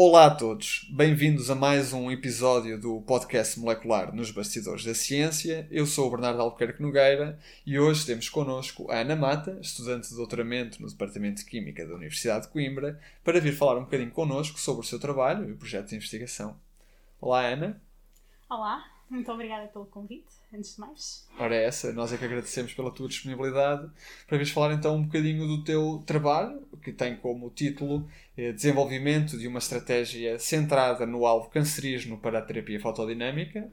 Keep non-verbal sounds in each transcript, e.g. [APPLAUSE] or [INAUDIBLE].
Olá a todos, bem-vindos a mais um episódio do podcast molecular nos Bastidores da Ciência. Eu sou o Bernardo Albuquerque Nogueira e hoje temos connosco a Ana Mata, estudante de doutoramento no Departamento de Química da Universidade de Coimbra, para vir falar um bocadinho connosco sobre o seu trabalho e o projeto de investigação. Olá Ana, Olá, muito obrigada pelo convite, antes de mais. ora é essa, nós é que agradecemos pela tua disponibilidade para vires falar então um bocadinho do teu trabalho, que tem como título eh, Desenvolvimento de uma estratégia centrada no alvo cancerígeno para a terapia fotodinâmica.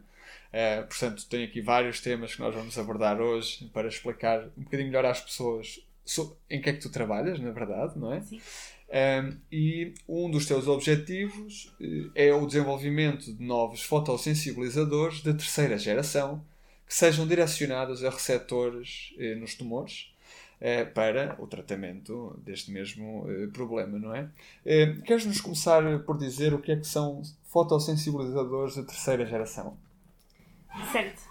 Eh, portanto, tem aqui vários temas que nós vamos abordar hoje para explicar um bocadinho melhor às pessoas so- em que é que tu trabalhas, na verdade, não é? Sim. Um, e um dos teus objetivos eh, é o desenvolvimento de novos fotossensibilizadores de terceira geração que sejam direcionados a receptores eh, nos tumores eh, para o tratamento deste mesmo eh, problema, não é? Eh, Queres-nos começar por dizer o que é que são fotossensibilizadores de terceira geração? Certo.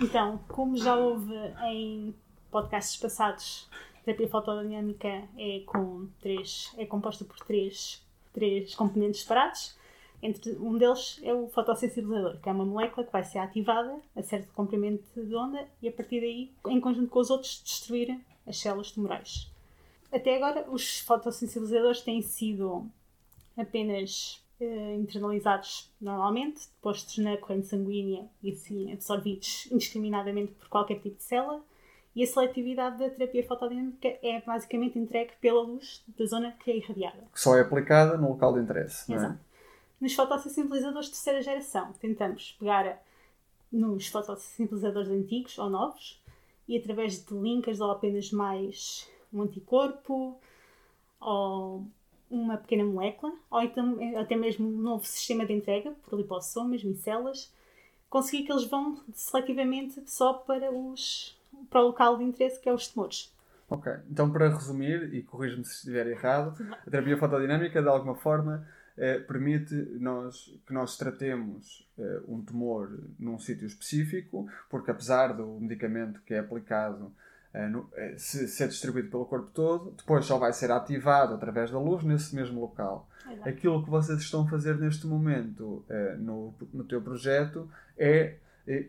Então, como já houve em podcasts passados, a terapia fotodinâmica é, com três, é composta por três, três componentes separados. Entre um deles é o fotossensibilizador, que é uma molécula que vai ser ativada a certo comprimento de onda e a partir daí, em conjunto com os outros, destruir as células tumorais. Até agora, os fotossensibilizadores têm sido apenas eh, internalizados normalmente, postos na corrente sanguínea e assim absorvidos indiscriminadamente por qualquer tipo de célula. E a seletividade da terapia fotodinâmica é basicamente entregue pela luz da zona que é irradiada. Que só é aplicada no local de interesse, não é? Exato. Nos fotossensibilizadores de terceira geração, tentamos pegar nos fotossensibilizadores antigos ou novos e através de linkers ou apenas mais um anticorpo ou uma pequena molécula ou então até mesmo um novo sistema de entrega por lipossomas, micelas, conseguir que eles vão seletivamente só para, os, para o local de interesse que é os tumores. Ok, então para resumir, e corrijo-me se estiver errado, a terapia fotodinâmica de alguma forma eh, permite nós, que nós tratemos eh, um tumor num sítio específico, porque apesar do medicamento que é aplicado eh, no- se, ser distribuído pelo corpo todo, depois só vai ser ativado através da luz nesse mesmo local. Exato. Aquilo que vocês estão a fazer neste momento no, no teu projeto é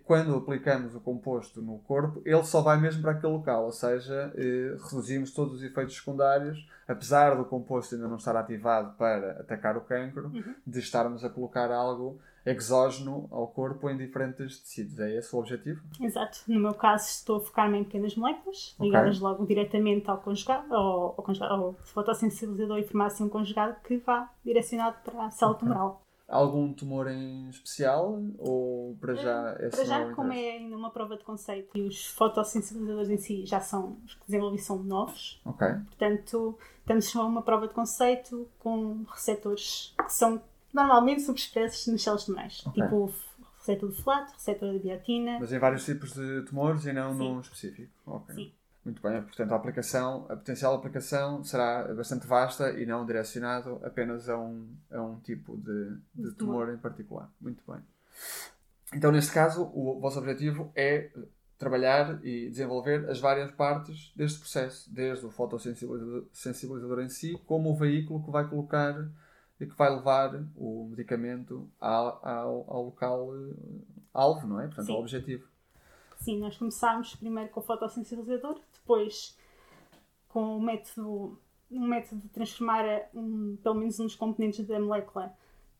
quando aplicamos o composto no corpo, ele só vai mesmo para aquele local, ou seja, eh, reduzimos todos os efeitos secundários, apesar do composto ainda não estar ativado para atacar o cancro, de estarmos a colocar algo exógeno ao corpo em diferentes tecidos. É esse o objetivo? Exato. No meu caso, estou a focar-me em pequenas moléculas, ligadas logo diretamente ao conjugado, ao, ao, conjugado, ao fotossensibilizador e farmácia conjugado que vá direcionado para a célula tumoral. Algum tumor em especial ou para já é Para já, o como é ainda uma prova de conceito e os fotossensibilizadores em si já são, os que desenvolvi são novos, Ok. portanto, estamos só uma prova de conceito com receptores que são normalmente subexpressos nas células tumorais, Ok. tipo o receptor de folato, receptor de biotina. Mas em vários tipos de tumores e não Sim. num específico. Ok. Sim. Muito bem, portanto a aplicação, a potencial aplicação será bastante vasta e não direcionado apenas a um, a um tipo de, de tumor em particular. Muito bem. Então, neste caso, o vosso objetivo é trabalhar e desenvolver as várias partes deste processo, desde o fotossensibilizador sensibilizador em si, como o veículo que vai colocar e que vai levar o medicamento ao, ao, ao local eh, alvo, não é? Portanto, Sim. ao objetivo. Sim, nós começámos primeiro com o fotossensibilizador, depois com o método, um método de transformar um, pelo menos um dos componentes da molécula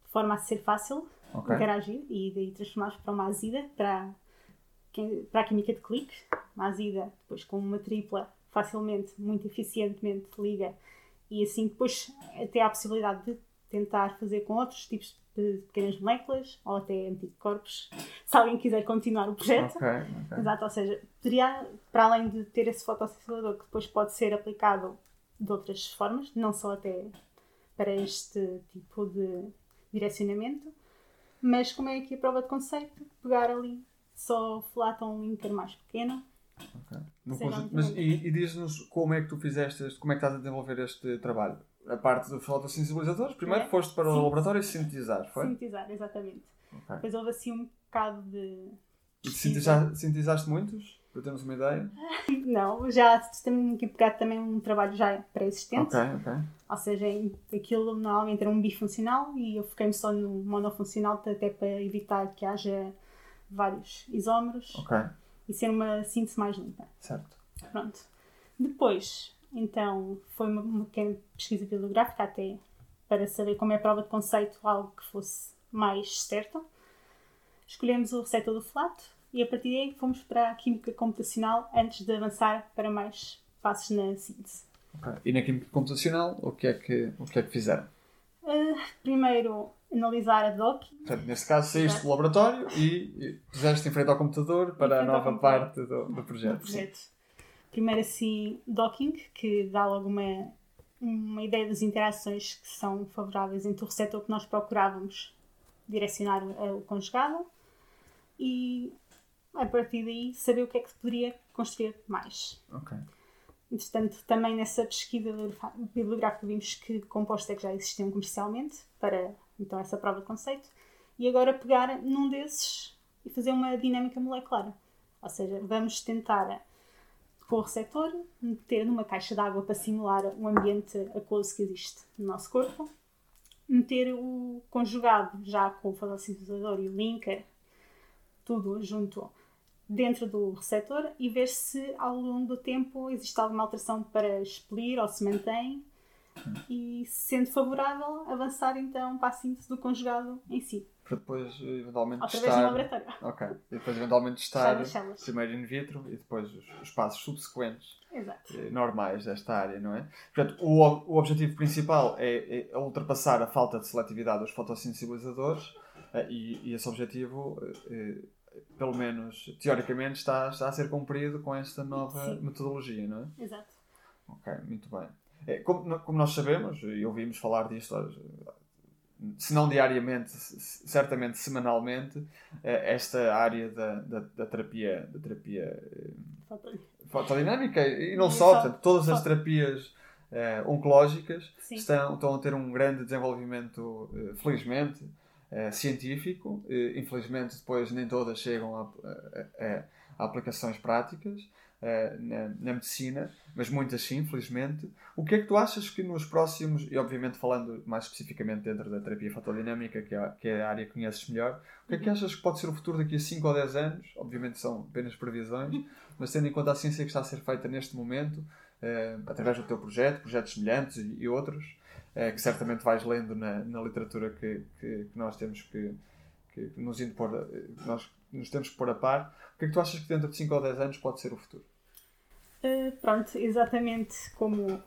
de forma a ser fácil Ok. interagir e daí transformámos para uma azida, para, para a química de clique. Uma azida, depois com uma tripla, facilmente, muito eficientemente liga e assim depois até há a possibilidade de tentar fazer com outros tipos de pequenas moléculas ou até anticorpos, se alguém quiser continuar o projeto. Ok, ok. Exato, ou seja, poderia, para além de ter esse fotossensibilizador que depois pode ser aplicado de outras formas, não só até para este tipo de direcionamento, Mas como é aqui a prova de conceito, pegar ali só flata um linker mais pequeno. Ok. No Sim, conjunto- não, mas, e e diz-nos como é que tu fizeste, este, como é que estás a desenvolver este trabalho? A parte dos fotossensibilizadores, primeiro É. foste para o Sim. laboratório sintetizar, foi? Sintetizar, exatamente. Ok. Depois houve assim um bocado de. E sintetiza- sintetizaste muitos? Para termos uma ideia? [LAUGHS] Não, já temos que pegar também um trabalho já pré-existente. Ok, ok. Ou seja, aquilo normalmente era um bifuncional e eu foquei-me só no monofuncional até para evitar que haja vários isómeros Ok, e ser uma síntese mais limpa. certo. Pronto. Depois, então, foi uma, pequena pesquisa bibliográfica até para saber como é a prova de conceito, algo que fosse mais certo. Escolhemos o receptor do flato e a partir daí fomos para a química computacional antes de avançar para mais passos na síntese. Ok. E na química computacional, o que é que, o que, é que fizeram? Ah, primeiro, analisar a doc. Portanto, neste caso, saíste do laboratório e puseste em frente ao computador para a nova parte do, do projeto. do projeto. Primeiro, assim, docking, que dá logo uma, uma ideia das interações que são favoráveis entre o receptor que nós procurávamos direcionar o conjugado e, a partir daí, saber o que é que se poderia construir mais. Ok. Entretanto, também nessa pesquisa bibliográfica vimos que compostos é que já existiam comercialmente para então essa prova de conceito e agora pegar num desses e fazer uma dinâmica molecular. Ou seja, vamos tentar o receptor meter numa caixa de água para simular o ambiente aquoso que existe no nosso corpo, meter o conjugado já com o fotossintetizador e o linker, tudo junto dentro do receptor e ver se ao longo do tempo existe alguma alteração para expelir ou se mantém. E sendo favorável avançar então para a síntese do conjugado em si, Para depois, eventualmente, através do testar. laboratório. Ok. E depois, eventualmente, [LAUGHS] Testar primeiro in vitro e depois os, os passos subsequentes. Exato. eh, normais desta área, não é? Portanto, o, o objetivo principal é, é ultrapassar a falta de seletividade dos fotossensibilizadores eh, e, e esse objetivo, eh, eh, pelo menos teoricamente, está, está a ser cumprido com esta nova Sim. metodologia, não é? Exato. Ok, muito bem. Eh, Como, no- como nós sabemos, e ouvimos falar disto, eh, se não diariamente, certamente semanalmente, eh, esta área da, da, da terapia, da terapia eh, fotodinâmica e não só, portanto, todas as terapias eh, oncológicas Sim. estão, estão a ter um grande desenvolvimento, eh, felizmente, eh, científico. Infelizmente, depois nem todas chegam a, a- a- a aplicações práticas eh, na, na medicina, mas muitas sim, felizmente. O que é que tu achas que nos próximos, e obviamente falando mais especificamente dentro da terapia fotodinâmica, que é, que é a área que conheces melhor, o que é que achas que pode ser o futuro daqui a 5 ou 10 anos? Obviamente são apenas previsões, [LAUGHS] mas tendo em conta a ciência que está a ser feita neste momento, eh, através do teu projeto, projetos semelhantes e, e outros, eh, que certamente vais lendo na, na literatura que, que, que nós temos que, que nos impor, nós nos temos que pôr a par, o que é que tu achas que dentro de 5 ou 10 anos pode ser o futuro? Uh, pronto, exatamente como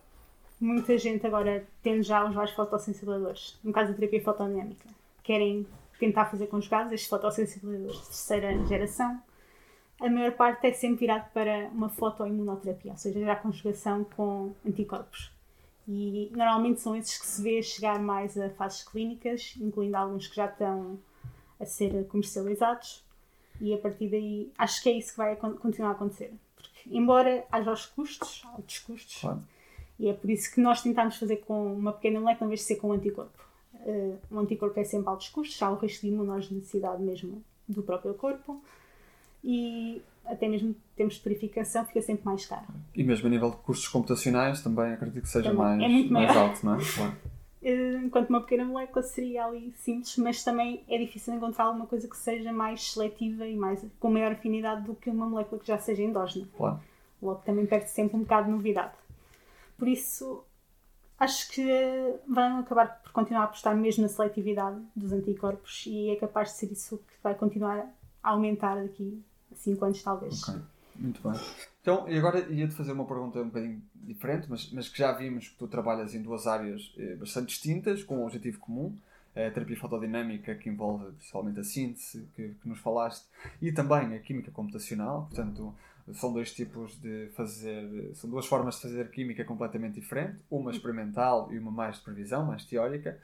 muita gente agora tendo já os vários fotossensibiladores, no caso da terapia fotodinâmica, querem tentar fazer conjugados, estes fotossensibiladores de terceira geração, a maior parte é sempre virado para uma fotoimunoterapia, ou seja, já a conjugação com anticorpos. E normalmente são esses que se vê chegar mais a fases clínicas, incluindo alguns que já estão a ser comercializados, e a partir daí acho que é isso que vai continuar a acontecer. Porque, embora haja os custos, altos custos, Claro. e é por isso que nós tentámos fazer com uma pequena molécula em vez de ser com um anticorpo. Uh, um anticorpo é sempre altos custos, há o risco de imunogenicidade mesmo do próprio corpo e até mesmo termos de purificação fica sempre mais caro. E mesmo a nível de custos computacionais também acredito que seja Também. mais, É mais alto, não é? Claro. Uh, enquanto uma pequena molécula seria ali simples, mas também é difícil encontrar alguma coisa que seja mais seletiva e mais, com maior afinidade do que uma molécula que já seja endógena. claro. Logo também perde sempre um bocado de novidade. Por isso, acho que vão acabar por continuar a apostar mesmo na seletividade dos anticorpos e é capaz de ser isso que vai continuar a aumentar daqui a 5 anos, talvez. Ok, muito bem. Então, e agora ia-te fazer uma pergunta um bocadinho diferente, mas, mas que já vimos que tu trabalhas em duas áreas eh, bastante distintas, com um objetivo comum, a terapia fotodinâmica, que envolve principalmente a síntese, que, que nos falaste, e também a química computacional, portanto, são dois tipos de fazer, são duas formas de fazer química completamente diferente, uma experimental e uma mais de previsão, mais teórica.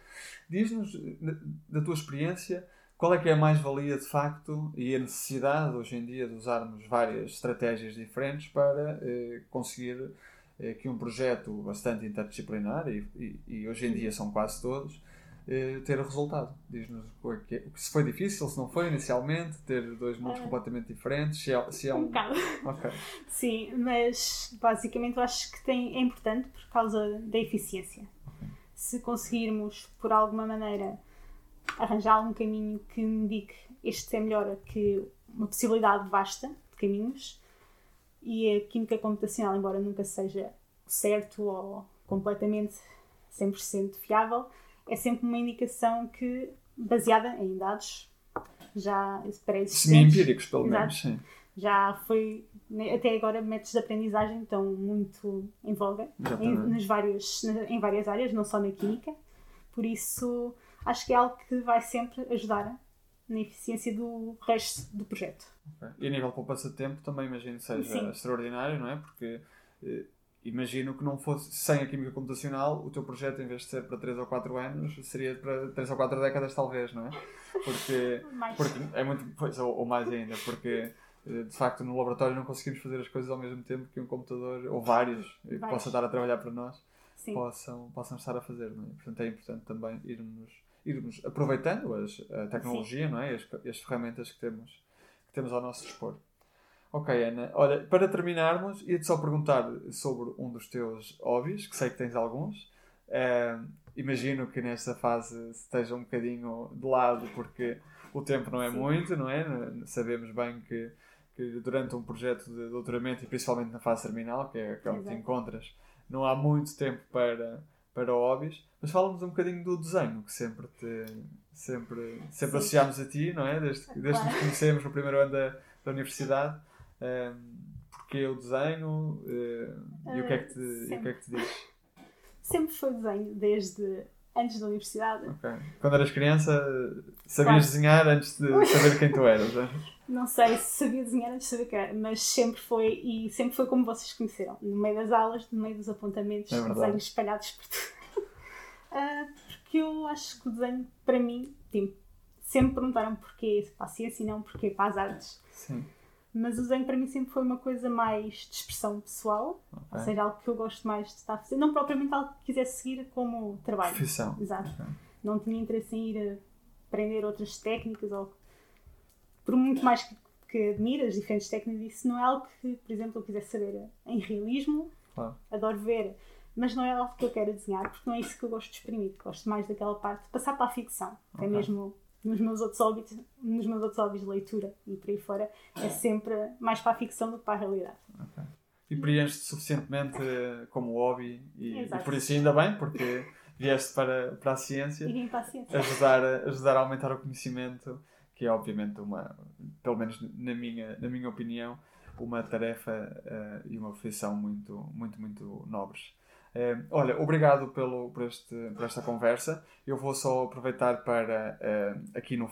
Diz-nos, eh, da tua experiência, qual é que é a mais-valia de facto e a necessidade hoje em dia de usarmos várias estratégias diferentes para eh, conseguir eh, que um projeto bastante interdisciplinar, e, e, e hoje em dia são quase todos, eh, ter resultado. Diz-nos o que é- se foi difícil, se não foi inicialmente, ter dois mundos Ah. completamente diferentes, se é, se é Um um. bocado. [LAUGHS] Ok. Sim, mas basicamente eu acho que tem, é importante por causa da eficiência. Se conseguirmos, por alguma maneira, arranjar algum caminho que me indique este é melhor que uma possibilidade vasta de caminhos, e a química computacional, embora nunca seja certo ou completamente 100% fiável, é sempre uma indicação que, baseada em dados já. Semi-empíricos, pelo menos, sim. já foi né, até agora métodos de aprendizagem estão muito em voga em, nas várias, em várias áreas, não só na química. Por isso acho que é algo que vai sempre ajudar na eficiência do resto do projeto. Ok. E a nível de poupança de tempo também imagino que seja Sim. extraordinário, não é? Porque eh, imagino que não fosse sem a química computacional, o teu projeto, em vez de ser para 3 ou 4 anos, seria para 3 ou 4 décadas, talvez, não é? Porque, [LAUGHS] porque é muito. Pois, ou, ou mais ainda, porque eh, de facto no laboratório não conseguimos fazer as coisas ao mesmo tempo que um computador, ou vários, que possa estar a trabalhar para nós, Sim, possam, possam estar a fazer, não é? Portanto é importante também irmos, irmos aproveitando as, a tecnologia, não é? As, as ferramentas que temos, que temos ao nosso dispor. Ok, Ana. Olha, para terminarmos, ia-te só perguntar sobre um dos teus hobbies, que sei que tens alguns. Eh, imagino que nesta fase esteja um bocadinho de lado, porque o tempo não é Sim. muito, não é? Sabemos bem que, que durante um projeto de doutoramento, e principalmente na fase terminal, que é aquela que te encontras, não há muito tempo para, para hobbies. Mas fala-nos um bocadinho do desenho, que sempre te sempre, sempre Sim. associámos a ti, não é? Desde, que- desde que nos conhecemos no primeiro ano da, da universidade. Um, porque o desenho eh, e o que é que te, e o que é que te diz? sempre foi desenho, desde antes da universidade. Ok. Quando eras criança, sabias Claro. desenhar antes de [LAUGHS] saber quem tu eras, não é? Não sei se sabia desenhar antes de saber que era, mas sempre foi, e sempre foi como vocês conheceram, no meio das aulas, no meio dos apontamentos, É desenhos espalhados por tudo. Ah, porque eu acho que o desenho, para mim, tipo, sempre perguntaram porquê para a ciência e não porquê para as artes. Sim. Mas o desenho para mim sempre foi uma coisa mais de expressão pessoal, ou Ok. seja, algo que eu gosto mais de estar a fazer, não propriamente algo que quisesse seguir como trabalho. Profissão. Exato. Ok. Não tinha interesse em ir aprender outras técnicas ou por muito mais que, que admire as diferentes técnicas, isso não é algo que, por exemplo, eu quisesse saber em realismo, Claro. adoro ver, mas não é algo que eu quero desenhar, porque não é isso que eu gosto de exprimir. Gosto mais daquela parte de passar para a ficção, até Ok. mesmo nos meus outros hobbies, nos meus outros hobbies de leitura e por aí fora, é sempre mais para a ficção do que para a realidade. ok. E preenches-te suficientemente eh, como hobby e, e por isso ainda bem, porque vieste para, para a ciência. E vim para a ciência. ajudar, ajudar a aumentar o conhecimento, que é obviamente uma, pelo menos na minha, na minha opinião, uma tarefa eh, e uma profissão muito, muito, muito nobres. Eh, olha, obrigado pelo, por, este, por esta conversa. Eu vou só aproveitar para, eh, aqui no,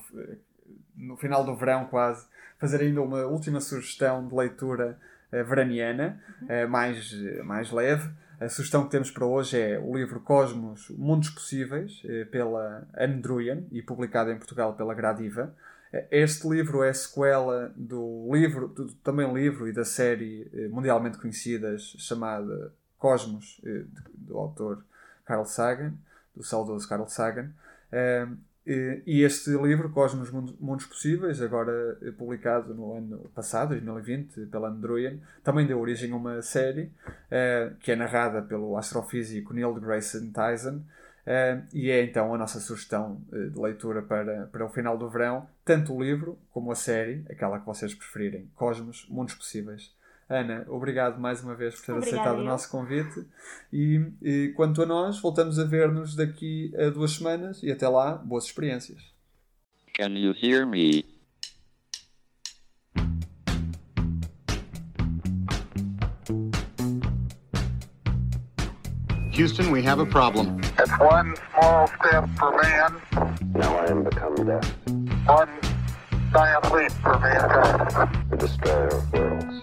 no final do verão quase, fazer ainda uma última sugestão de leitura eh, veraniana, eh, mais, mais leve. A sugestão que temos para hoje é o livro Cosmos, Mundos Possíveis, eh, pela Anne Druyan e publicado em Portugal pela Gradiva. Eh, Este livro é sequela do livro, do, também livro e da série eh, mundialmente conhecidas chamada Cosmos, eh, do autor Carl Sagan, do saudoso Carl Sagan. Eh, e este livro, Cosmos Mundos, Possíveis, agora eh, publicado no ano passado, 2020, pela Androian, também deu origem a uma série eh, que é narrada pelo astrofísico Neil deGrasse Tyson eh, e é então a nossa sugestão de leitura para, para o final do verão, tanto o livro como a série, aquela que vocês preferirem, Cosmos Mundos Possíveis. Ana, obrigado mais uma vez por ter Obrigada, aceitado o eu. nosso convite e, e quanto a nós, voltamos a ver-nos daqui a duas semanas e até lá, boas experiências. Can you hear me? Houston, we have a problem. It's one small step for man, Now I am become death, one giant leap for mankind. the destroyer of worlds.